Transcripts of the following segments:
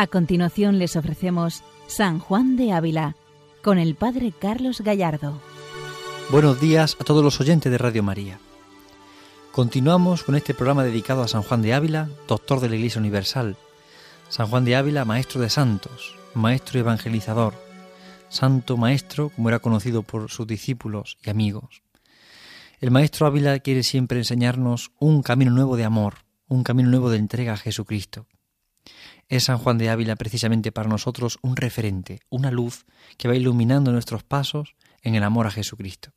A continuación les ofrecemos San Juan de Ávila con el Padre Carlos Gallardo. Buenos días a todos los oyentes de Radio María. Continuamos con este programa dedicado a San Juan de Ávila, doctor de la Iglesia Universal. San Juan de Ávila, maestro de santos, maestro evangelizador, santo maestro como era conocido por sus discípulos y amigos. El maestro Ávila quiere siempre enseñarnos un camino nuevo de amor, un camino nuevo de entrega a Jesucristo. Es San Juan de Ávila precisamente para nosotros un referente, una luz que va iluminando nuestros pasos en el amor a Jesucristo.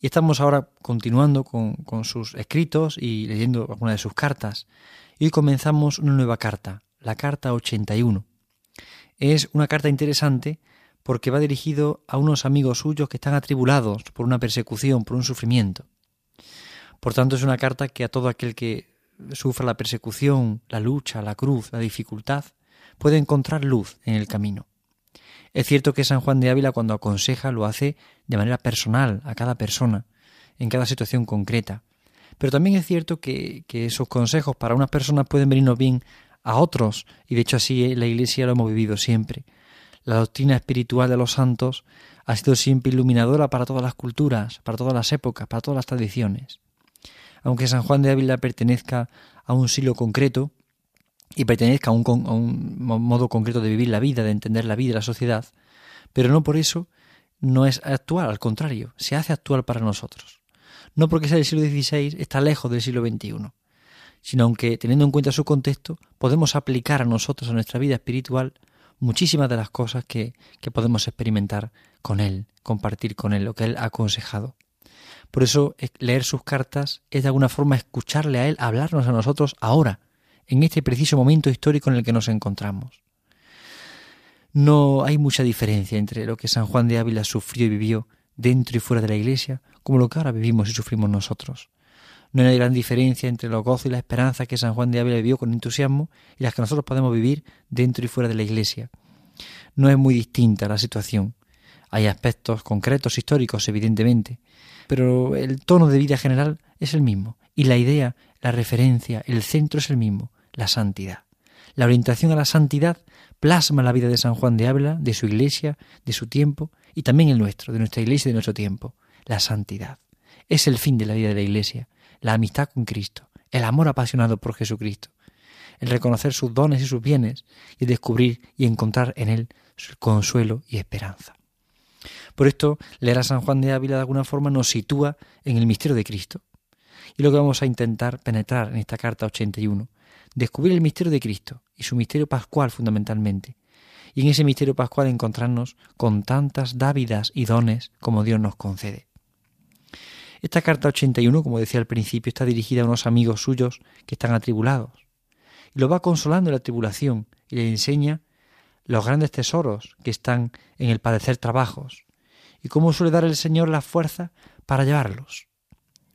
Y estamos ahora continuando con, sus escritos y leyendo algunas de sus cartas. Y hoy comenzamos una nueva carta, la carta 81. Es una carta interesante porque va dirigido a unos amigos suyos que están atribulados por una persecución, por un sufrimiento. Por tanto, es una carta que a todo aquel que sufra la persecución, la lucha, la cruz, la dificultad, puede encontrar luz en el camino. Es cierto que San Juan de Ávila cuando aconseja lo hace de manera personal a cada persona, en cada situación concreta. Pero también es cierto que, que esos consejos para unas personas pueden venirnos bien a otros, y de hecho así la Iglesia lo hemos vivido siempre. La doctrina espiritual de los santos ha sido siempre iluminadora para todas las culturas, para todas las épocas, para todas las tradiciones aunque San Juan de Ávila pertenezca a un siglo concreto y pertenezca a un, un modo concreto de vivir la vida, de entender la vida y la sociedad, pero no por eso no es actual, al contrario, se hace actual para nosotros. No porque sea del siglo XVI, está lejos del siglo XXI, sino aunque teniendo en cuenta su contexto, podemos aplicar a nosotros, a nuestra vida espiritual, muchísimas de las cosas que podemos experimentar con Él, compartir con Él, lo que Él ha aconsejado. Por eso leer sus cartas es de alguna forma escucharle a Él hablarnos a nosotros ahora, en este preciso momento histórico en el que nos encontramos. No hay mucha diferencia entre lo que San Juan de Ávila sufrió y vivió dentro y fuera de la Iglesia, como lo que ahora vivimos y sufrimos nosotros. No hay gran diferencia entre los gozos y la esperanza que San Juan de Ávila vivió con entusiasmo y las que nosotros podemos vivir dentro y fuera de la Iglesia. No es muy distinta la situación. Hay aspectos concretos históricos, evidentemente, pero el tono de vida general es el mismo, y la idea, la referencia, el centro es el mismo, la santidad. La orientación a la santidad plasma la vida de San Juan de Ávila, de su iglesia, de su tiempo, y también el nuestro, de nuestra iglesia y de nuestro tiempo, la santidad. Es el fin de la vida de la iglesia, la amistad con Cristo, el amor apasionado por Jesucristo, el reconocer sus dones y sus bienes y descubrir y encontrar en él consuelo y esperanza. Por esto, leer a San Juan de Ávila de alguna forma nos sitúa en el misterio de Cristo. Y lo que vamos a intentar penetrar en esta carta 81, descubrir el misterio de Cristo y su misterio pascual fundamentalmente. Y en ese misterio pascual encontrarnos con tantas dávidas y dones como Dios nos concede. Esta carta 81, como decía al principio, está dirigida a unos amigos suyos que están atribulados. Y lo va consolando en la tribulación y le enseña los grandes tesoros que están en el padecer trabajos y cómo suele dar el Señor la fuerza para llevarlos.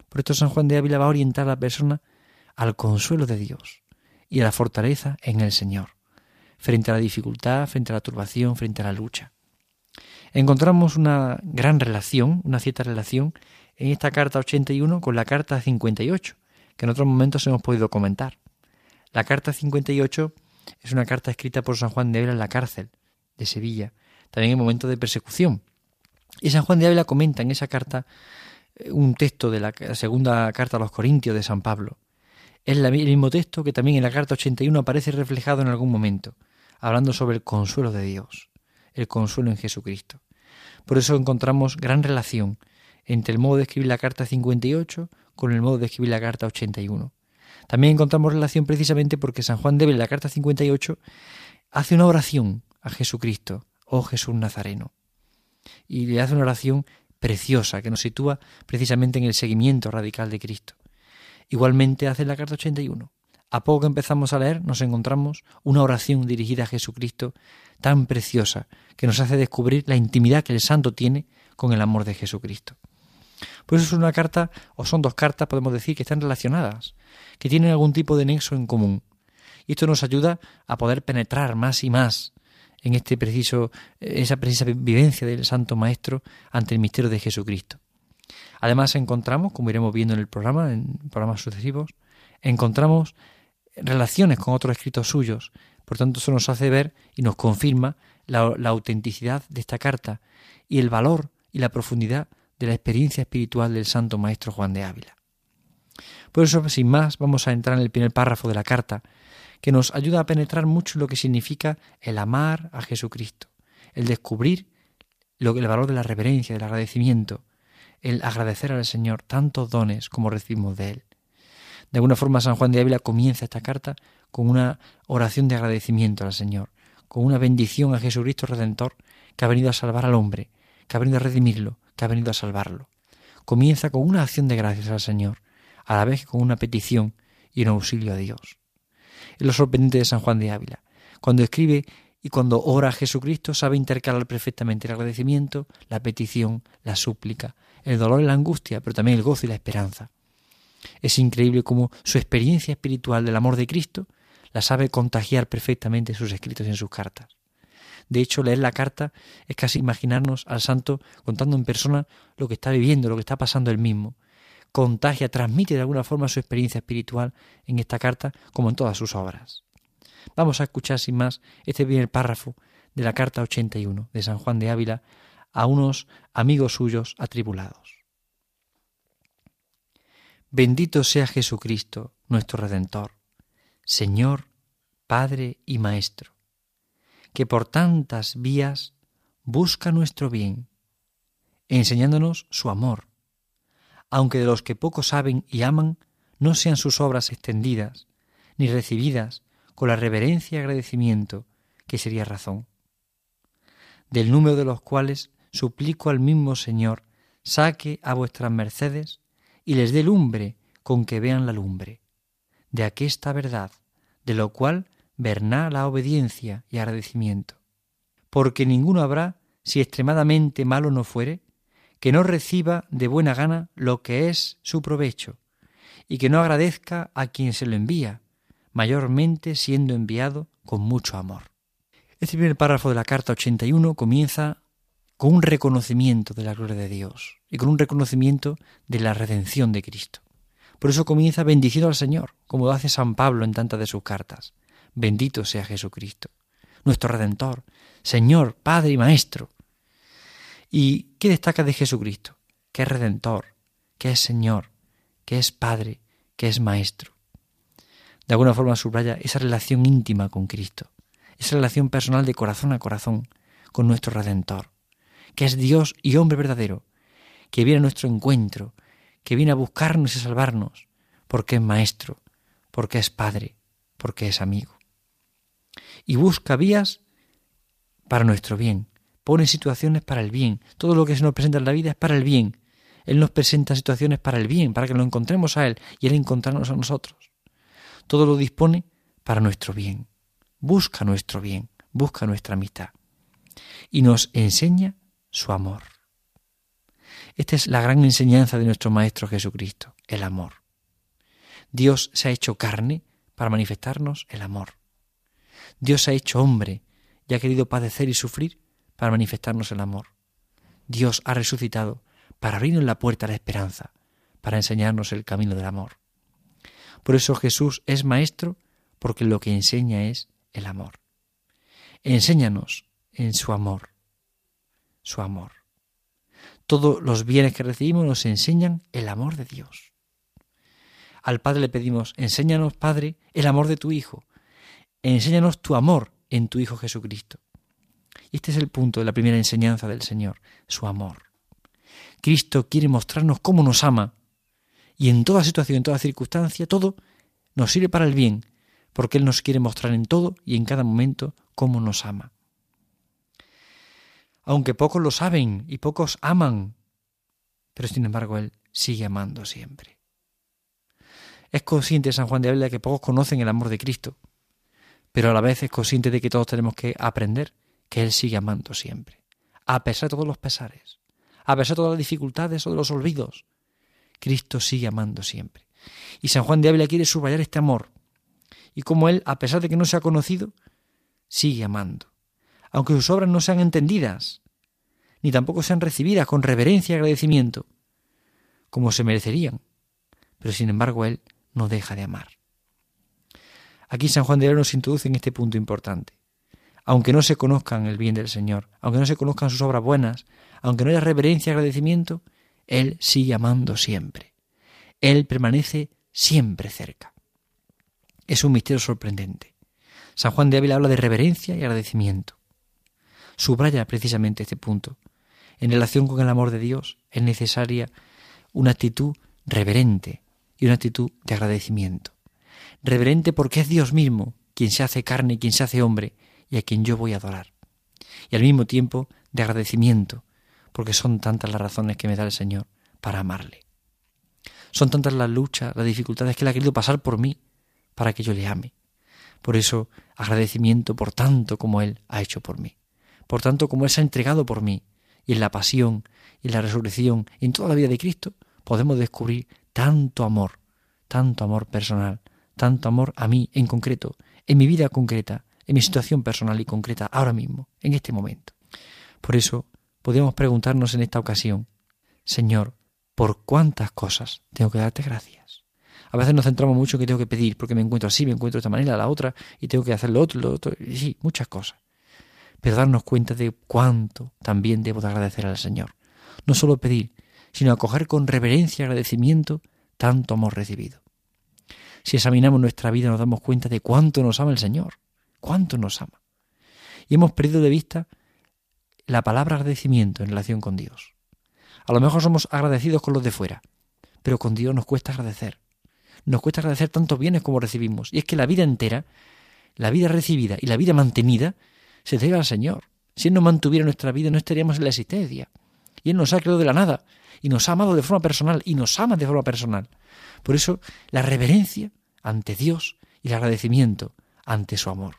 Por esto San Juan de Ávila va a orientar a la persona al consuelo de Dios y a la fortaleza en el Señor, frente a la dificultad, frente a la turbación, frente a la lucha. Encontramos una gran relación, una cierta relación, en esta carta 81 con la carta 58, que en otros momentos hemos podido comentar. La carta 58 es una carta escrita por San Juan de Ávila en la cárcel de Sevilla, también en momento de persecución. Y San Juan de Ávila comenta en esa carta eh, un texto de la segunda carta a los Corintios de San Pablo. Es el mismo texto que también en la carta 81 aparece reflejado en algún momento, hablando sobre el consuelo de Dios, el consuelo en Jesucristo. Por eso encontramos gran relación entre el modo de escribir la carta 58 con el modo de escribir la carta 81. También encontramos relación precisamente porque San Juan de en la carta 58 hace una oración a Jesucristo, oh Jesús Nazareno. Y le hace una oración preciosa que nos sitúa precisamente en el seguimiento radical de Cristo. Igualmente hace la carta 81. A poco que empezamos a leer nos encontramos una oración dirigida a Jesucristo tan preciosa que nos hace descubrir la intimidad que el santo tiene con el amor de Jesucristo. Por eso es una carta, o son dos cartas, podemos decir, que están relacionadas, que tienen algún tipo de nexo en común. Y esto nos ayuda a poder penetrar más y más en este preciso, esa precisa vivencia del Santo Maestro ante el misterio de Jesucristo. Además encontramos, como iremos viendo en el programa, en programas sucesivos, encontramos relaciones con otros escritos suyos, Por tanto, eso nos hace ver y nos confirma la, la autenticidad de esta carta y el valor y la profundidad de la experiencia espiritual del Santo Maestro Juan de Ávila. Por eso, sin más, vamos a entrar en el primer párrafo de la carta, que nos ayuda a penetrar mucho lo que significa el amar a Jesucristo, el descubrir el valor de la reverencia, del agradecimiento, el agradecer al Señor tantos dones como recibimos de Él. De alguna forma, San Juan de Ávila comienza esta carta con una oración de agradecimiento al Señor, con una bendición a Jesucristo Redentor que ha venido a salvar al hombre, que ha venido a redimirlo, que ha venido a salvarlo. Comienza con una acción de gracias al Señor, a la vez que con una petición y un auxilio a Dios. Es lo sorprendente de San Juan de Ávila. Cuando escribe y cuando ora a Jesucristo sabe intercalar perfectamente el agradecimiento, la petición, la súplica, el dolor y la angustia, pero también el gozo y la esperanza. Es increíble cómo su experiencia espiritual del amor de Cristo la sabe contagiar perfectamente en sus escritos y en sus cartas. De hecho, leer la carta es casi imaginarnos al santo contando en persona lo que está viviendo, lo que está pasando él mismo. Contagia, transmite de alguna forma su experiencia espiritual en esta carta como en todas sus obras. Vamos a escuchar sin más este primer párrafo de la carta 81 de San Juan de Ávila a unos amigos suyos atribulados. Bendito sea Jesucristo, nuestro Redentor, Señor, Padre y Maestro que por tantas vías busca nuestro bien, enseñándonos su amor, aunque de los que poco saben y aman no sean sus obras extendidas, ni recibidas con la reverencia y agradecimiento que sería razón. Del número de los cuales suplico al mismo Señor saque a vuestras mercedes y les dé lumbre con que vean la lumbre, de aquesta verdad, de lo cual verná la obediencia y agradecimiento. Porque ninguno habrá, si extremadamente malo no fuere, que no reciba de buena gana lo que es su provecho, y que no agradezca a quien se lo envía, mayormente siendo enviado con mucho amor. Este primer párrafo de la carta 81 comienza con un reconocimiento de la gloria de Dios y con un reconocimiento de la redención de Cristo. Por eso comienza bendiciendo al Señor, como lo hace San Pablo en tantas de sus cartas. Bendito sea Jesucristo, nuestro Redentor, Señor, Padre y Maestro. ¿Y qué destaca de Jesucristo? Que es Redentor, que es Señor, que es Padre, que es Maestro. De alguna forma subraya esa relación íntima con Cristo, esa relación personal de corazón a corazón con nuestro Redentor, que es Dios y hombre verdadero, que viene a nuestro encuentro, que viene a buscarnos y salvarnos, porque es Maestro, porque es Padre, porque es amigo y busca vías para nuestro bien. Pone situaciones para el bien. Todo lo que se nos presenta en la vida es para el bien. Él nos presenta situaciones para el bien, para que lo encontremos a Él y Él encontrarnos a nosotros. Todo lo dispone para nuestro bien. Busca nuestro bien, busca nuestra amistad. Y nos enseña su amor. Esta es la gran enseñanza de nuestro Maestro Jesucristo, el amor. Dios se ha hecho carne para manifestarnos el amor. Dios ha hecho hombre y ha querido padecer y sufrir para manifestarnos el amor. Dios ha resucitado para abrirnos la puerta a la esperanza, para enseñarnos el camino del amor. Por eso Jesús es maestro porque lo que enseña es el amor. Enséñanos en su amor, su amor. Todos los bienes que recibimos nos enseñan el amor de Dios. Al Padre le pedimos, enséñanos, Padre, el amor de tu Hijo, enséñanos tu amor en tu Hijo Jesucristo. Este es el punto de la primera enseñanza del Señor, su amor. Cristo quiere mostrarnos cómo nos ama y en toda situación, en toda circunstancia, todo nos sirve para el bien, porque Él nos quiere mostrar en todo y en cada momento cómo nos ama. Aunque pocos lo saben y pocos aman, pero sin embargo Él sigue amando siempre. Es consciente San Juan de Ávila que pocos conocen el amor de Cristo, pero a la vez es consciente de que todos tenemos que aprender que Él sigue amando siempre, a pesar de todos los pesares, a pesar de todas las dificultades o de los olvidos. Cristo sigue amando siempre. Y San Juan de Ávila quiere subrayar este amor. Y como Él, a pesar de que no se ha conocido, sigue amando. Aunque sus obras no sean entendidas, ni tampoco sean recibidas con reverencia y agradecimiento, como se merecerían. Pero sin embargo Él no deja de amar. Aquí San Juan de Ávila nos introduce en este punto importante. Aunque no se conozcan el bien del Señor, aunque no se conozcan sus obras buenas, aunque no haya reverencia y agradecimiento, Él sigue amando siempre. Él permanece siempre cerca. Es un misterio sorprendente. San Juan de Ávila habla de reverencia y agradecimiento. Subraya precisamente este punto. En relación con el amor de Dios es necesaria una actitud reverente y una actitud de agradecimiento. Reverente porque es Dios mismo quien se hace carne quien se hace hombre y a quien yo voy a adorar. Y al mismo tiempo de agradecimiento, porque son tantas las razones que me da el Señor para amarle. Son tantas las luchas, las dificultades que Él ha querido pasar por mí para que yo le ame. Por eso, agradecimiento por tanto como Él ha hecho por mí. Por tanto como Él se ha entregado por mí. Y en la pasión, y en la resurrección, y en toda la vida de Cristo, podemos descubrir tanto amor, tanto amor personal, tanto amor a mí en concreto, en mi vida concreta, en mi situación personal y concreta, ahora mismo, en este momento. Por eso podemos preguntarnos en esta ocasión, Señor, ¿por cuántas cosas tengo que darte gracias? A veces nos centramos mucho en que tengo que pedir, porque me encuentro así, me encuentro de esta manera, la otra, y tengo que hacer lo otro, lo otro, y sí, muchas cosas. Pero darnos cuenta de cuánto también debo de agradecer al Señor. No solo pedir, sino acoger con reverencia y agradecimiento tanto amor recibido. Si examinamos nuestra vida nos damos cuenta de cuánto nos ama el Señor, cuánto nos ama. Y hemos perdido de vista la palabra agradecimiento en relación con Dios. A lo mejor somos agradecidos con los de fuera, pero con Dios nos cuesta agradecer. Nos cuesta agradecer tantos bienes como recibimos. Y es que la vida entera, la vida recibida y la vida mantenida, se debe al Señor. Si Él no mantuviera nuestra vida, no estaríamos en la existencia. Y Él nos ha creado de la nada y nos ha amado de forma personal y nos ama de forma personal. Por eso la reverencia ante Dios y el agradecimiento ante su amor.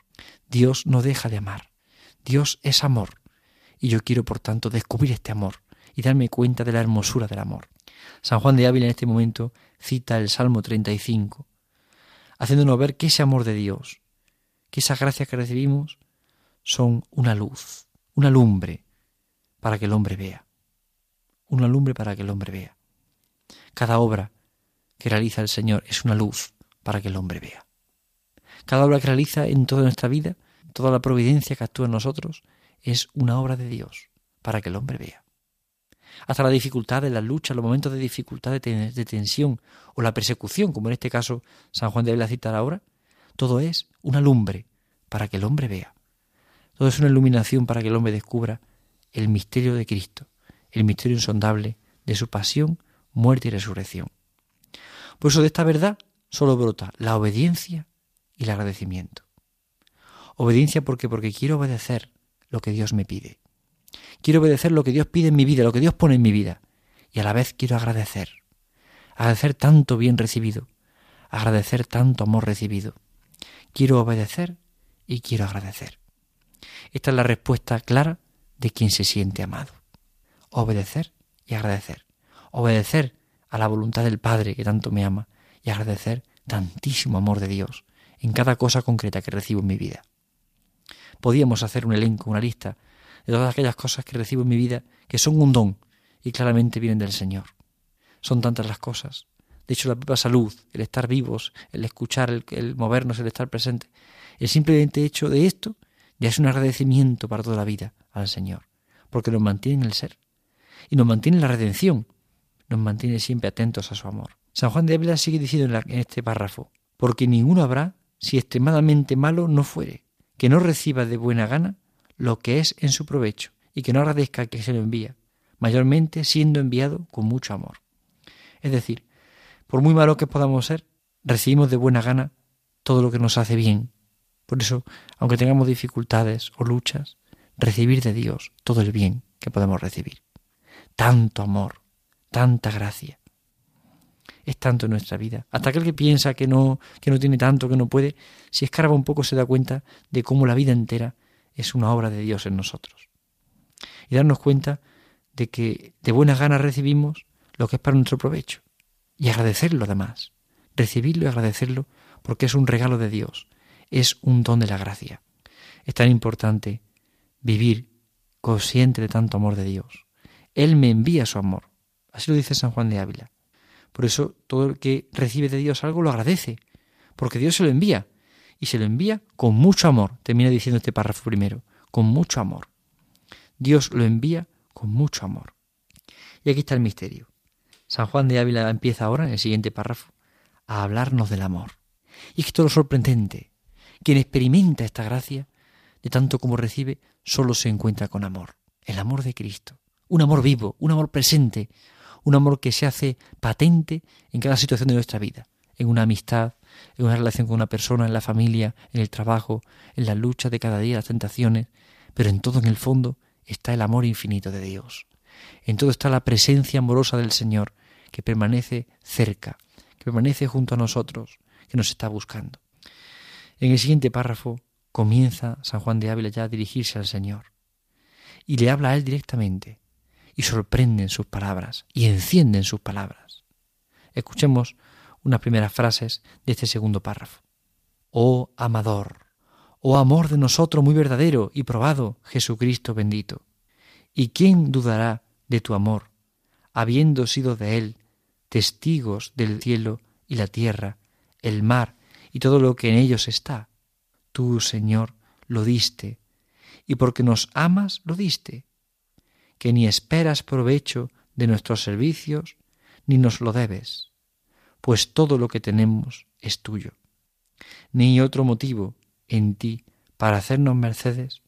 Dios no deja de amar. Dios es amor. Y yo quiero, por tanto, descubrir este amor y darme cuenta de la hermosura del amor. San Juan de Ávila en este momento cita el Salmo 35, haciéndonos ver que ese amor de Dios, que esas gracias que recibimos, son una luz, una lumbre para que el hombre vea una lumbre para que el hombre vea. Cada obra que realiza el Señor es una luz para que el hombre vea. Cada obra que realiza en toda nuestra vida, toda la providencia que actúa en nosotros, es una obra de Dios para que el hombre vea. Hasta la dificultad de la lucha, los momentos de dificultad, de, tensión o la persecución, como en este caso San Juan de la cita ahora, todo es una lumbre para que el hombre vea. Todo es una iluminación para que el hombre descubra el misterio de Cristo, el misterio insondable de su pasión, muerte y resurrección. Por eso de esta verdad solo brota la obediencia y el agradecimiento. Obediencia porque porque quiero obedecer lo que Dios me pide. Quiero obedecer lo que Dios pide en mi vida, lo que Dios pone en mi vida. Y a la vez quiero agradecer. Agradecer tanto bien recibido. Agradecer tanto amor recibido. Quiero obedecer y quiero agradecer. Esta es la respuesta clara de quien se siente amado obedecer y agradecer. Obedecer a la voluntad del Padre que tanto me ama y agradecer tantísimo amor de Dios en cada cosa concreta que recibo en mi vida. Podíamos hacer un elenco, una lista de todas aquellas cosas que recibo en mi vida que son un don y claramente vienen del Señor. Son tantas las cosas. De hecho, la propia salud, el estar vivos, el escuchar, el, movernos, el estar presente. El simplemente hecho de esto ya es un agradecimiento para toda la vida al Señor, porque nos mantiene en el ser y nos mantiene en la redención, nos mantiene siempre atentos a su amor. San Juan de Ávila sigue diciendo en, este párrafo, porque ninguno habrá si extremadamente malo no fuere, que no reciba de buena gana lo que es en su provecho, y que no agradezca que se lo envía, mayormente siendo enviado con mucho amor. Es decir, por muy malo que podamos ser, recibimos de buena gana todo lo que nos hace bien. Por eso, aunque tengamos dificultades o luchas, recibir de Dios todo el bien que podemos recibir tanto amor, tanta gracia. Es tanto en nuestra vida. Hasta aquel que piensa que no, que no tiene tanto, que no puede, si escarba un poco se da cuenta de cómo la vida entera es una obra de Dios en nosotros. Y darnos cuenta de que de buena gana recibimos lo que es para nuestro provecho. Y agradecerlo además. Recibirlo y agradecerlo porque es un regalo de Dios. Es un don de la gracia. Es tan importante vivir consciente de tanto amor de Dios él me envía su amor. Así lo dice San Juan de Ávila. Por eso todo el que recibe de Dios algo lo agradece, porque Dios se lo envía. y se lo envía con mucho amor. Termina diciendo este párrafo primero, con mucho amor. Dios lo envía con mucho amor. Y aquí está el misterio. San Juan de Ávila empieza ahora, en el siguiente párrafo, a hablarnos del amor. Y es lo sorprendente. Quien experimenta esta gracia, de tanto como recibe, solo se encuentra con amor. El amor de Cristo. Un amor vivo, un amor presente, un amor que se hace patente en cada situación de nuestra vida, en una amistad, en una relación con una persona, en la familia, en el trabajo, en la lucha de cada día, las tentaciones, pero en todo en el fondo está el amor infinito de Dios. En todo está la presencia amorosa del Señor, que permanece cerca, que permanece junto a nosotros, que nos está buscando. En el siguiente párrafo comienza San Juan de Ávila ya a dirigirse al Señor y le habla a él directamente y sorprenden sus palabras y encienden sus palabras. Escuchemos unas primeras frases de este segundo párrafo. Oh amador, oh amor de nosotros muy verdadero y probado, Jesucristo bendito. ¿Y quién dudará de tu amor, habiendo sido de él testigos del cielo y la tierra, el mar y todo lo que en ellos está? Tú, Señor, lo diste, y porque nos amas, lo diste, que ni esperas provecho de nuestros servicios, ni nos lo debes, pues todo lo que tenemos es tuyo. Ni otro motivo en ti para hacernos mercedes,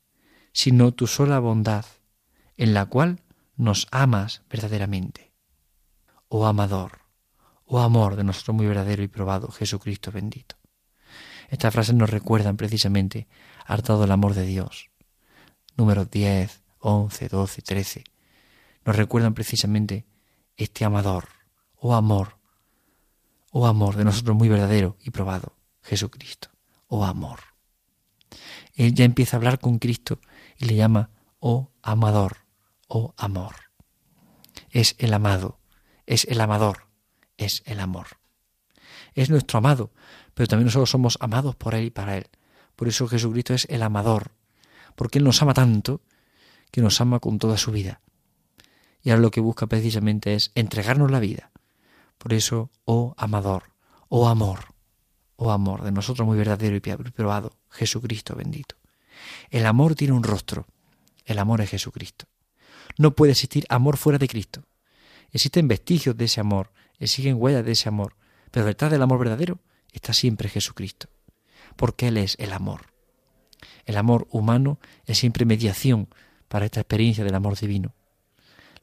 sino tu sola bondad, en la cual nos amas verdaderamente. Oh amador, oh amor de nuestro muy verdadero y probado Jesucristo bendito. Estas frases nos recuerdan precisamente hartado el amor de Dios. Números 10, 11, 12, 13. Nos recuerdan precisamente este amador, oh amor, oh amor de nosotros muy verdadero y probado, Jesucristo, oh amor. Él ya empieza a hablar con Cristo y le llama, oh amador, oh amor. Es el amado, es el amador, es el amor. Es nuestro amado, pero también nosotros somos amados por Él y para Él. Por eso Jesucristo es el amador, porque Él nos ama tanto que nos ama con toda su vida. Y ahora lo que busca precisamente es entregarnos la vida. Por eso, oh amador, oh amor, oh amor de nosotros muy verdadero y probado, Jesucristo bendito. El amor tiene un rostro, el amor es Jesucristo. No puede existir amor fuera de Cristo. Existen vestigios de ese amor, existen huellas de ese amor, pero detrás del amor verdadero está siempre Jesucristo, porque Él es el amor. El amor humano es siempre mediación para esta experiencia del amor divino.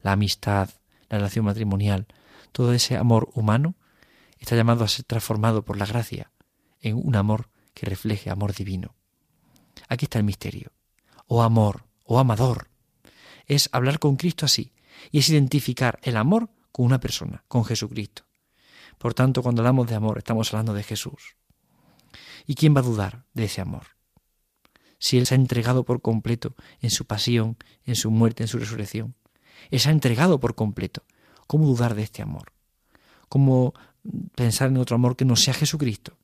La amistad, la relación matrimonial, todo ese amor humano está llamado a ser transformado por la gracia en un amor que refleje amor divino. Aquí está el misterio. Oh amor, oh amador, es hablar con Cristo así, y es identificar el amor con una persona, con Jesucristo. Por tanto, cuando hablamos de amor, estamos hablando de Jesús. ¿Y quién va a dudar de ese amor? Si Él se ha entregado por completo en su pasión, en su muerte, en su resurrección. Él se ha entregado por completo. ¿Cómo dudar de este amor? ¿Cómo pensar en otro amor que no sea Jesucristo?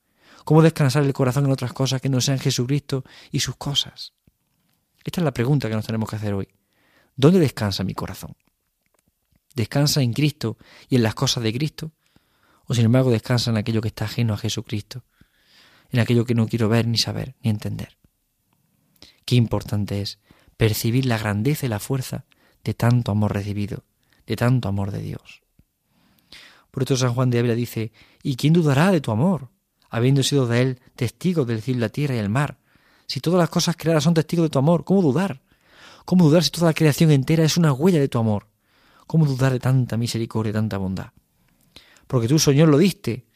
¿Cómo descansar el corazón en otras cosas que no sean Jesucristo y sus cosas? Esta es la pregunta que nos tenemos que hacer hoy. ¿Dónde descansa mi corazón? ¿Descansa en Cristo y en las cosas de Cristo? ¿O sin embargo descansa en aquello que está ajeno a Jesucristo? En aquello que no quiero ver, ni saber, ni entender. Qué importante es percibir la grandeza y la fuerza de tanto amor recibido, de tanto amor de Dios. Por eso San Juan de Ávila dice, ¿y quién dudará de tu amor, habiendo sido de él testigo del cielo, la tierra y el mar? Si todas las cosas creadas son testigos de tu amor, ¿cómo dudar? ¿Cómo dudar si toda la creación entera es una huella de tu amor? ¿Cómo dudar de tanta misericordia y tanta bondad? Porque tú, Señor, lo diste,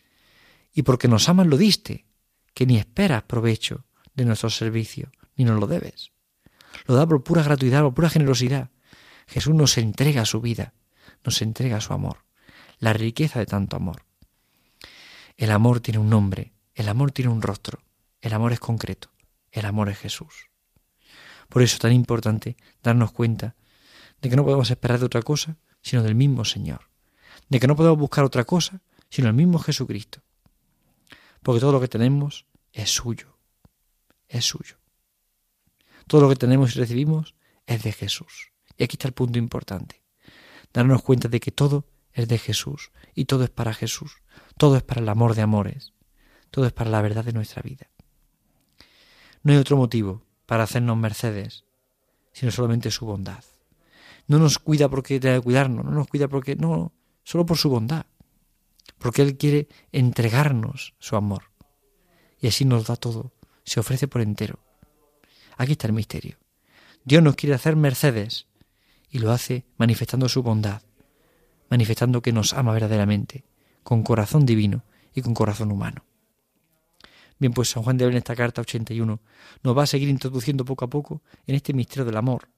y porque nos amas lo diste, que ni esperas provecho de nuestro servicio, ni nos lo debes. Lo da por pura gratuidad, por pura generosidad. Jesús nos entrega su vida, nos entrega su amor, la riqueza de tanto amor. El amor tiene un nombre, el amor tiene un rostro, el amor es concreto, el amor es Jesús. Por eso es tan importante darnos cuenta de que no podemos esperar de otra cosa sino del mismo Señor, de que no podemos buscar otra cosa sino el mismo Jesucristo, porque todo lo que tenemos es suyo, es suyo. Todo lo que tenemos y recibimos es de Jesús. Y aquí está el punto importante, darnos cuenta de que todo es de Jesús y todo es para Jesús, todo es para el amor de amores, todo es para la verdad de nuestra vida. No hay otro motivo para hacernos mercedes, sino solamente su bondad. No nos cuida porque tenga que cuidarnos, no nos cuida porque no, solo por su bondad, porque Él quiere entregarnos su amor. Y así nos da todo, se ofrece por entero. Aquí está el misterio. Dios nos quiere hacer mercedes y lo hace manifestando su bondad, manifestando que nos ama verdaderamente, con corazón divino y con corazón humano. Bien, pues San Juan de Ávila en esta carta 81 nos va a seguir introduciendo poco a poco en este misterio del amor.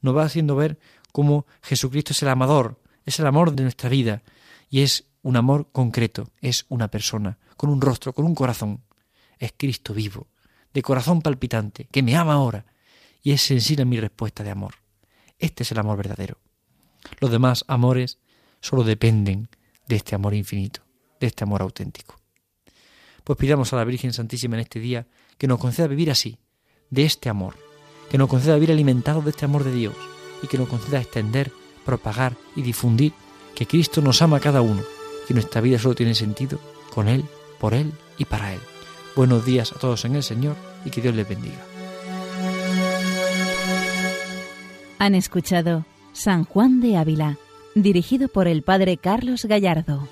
Nos va haciendo ver cómo Jesucristo es el amador, es el amor de nuestra vida y es un amor concreto, es una persona, con un rostro, con un corazón. Es Cristo vivo, de corazón palpitante, que me ama ahora y es sensible a mi respuesta de amor. Este es el amor verdadero. Los demás amores solo dependen de este amor infinito, de este amor auténtico. Pues pidamos a la Virgen Santísima en este día que nos conceda vivir así, de este amor, que nos conceda vivir alimentados de este amor de Dios y que nos conceda extender, propagar y difundir que Cristo nos ama a cada uno, que nuestra vida solo tiene sentido con Él, por Él y para Él. Buenos días a todos en el Señor y que Dios les bendiga. Han escuchado San Juan de Ávila, dirigido por el Padre Carlos Gallardo.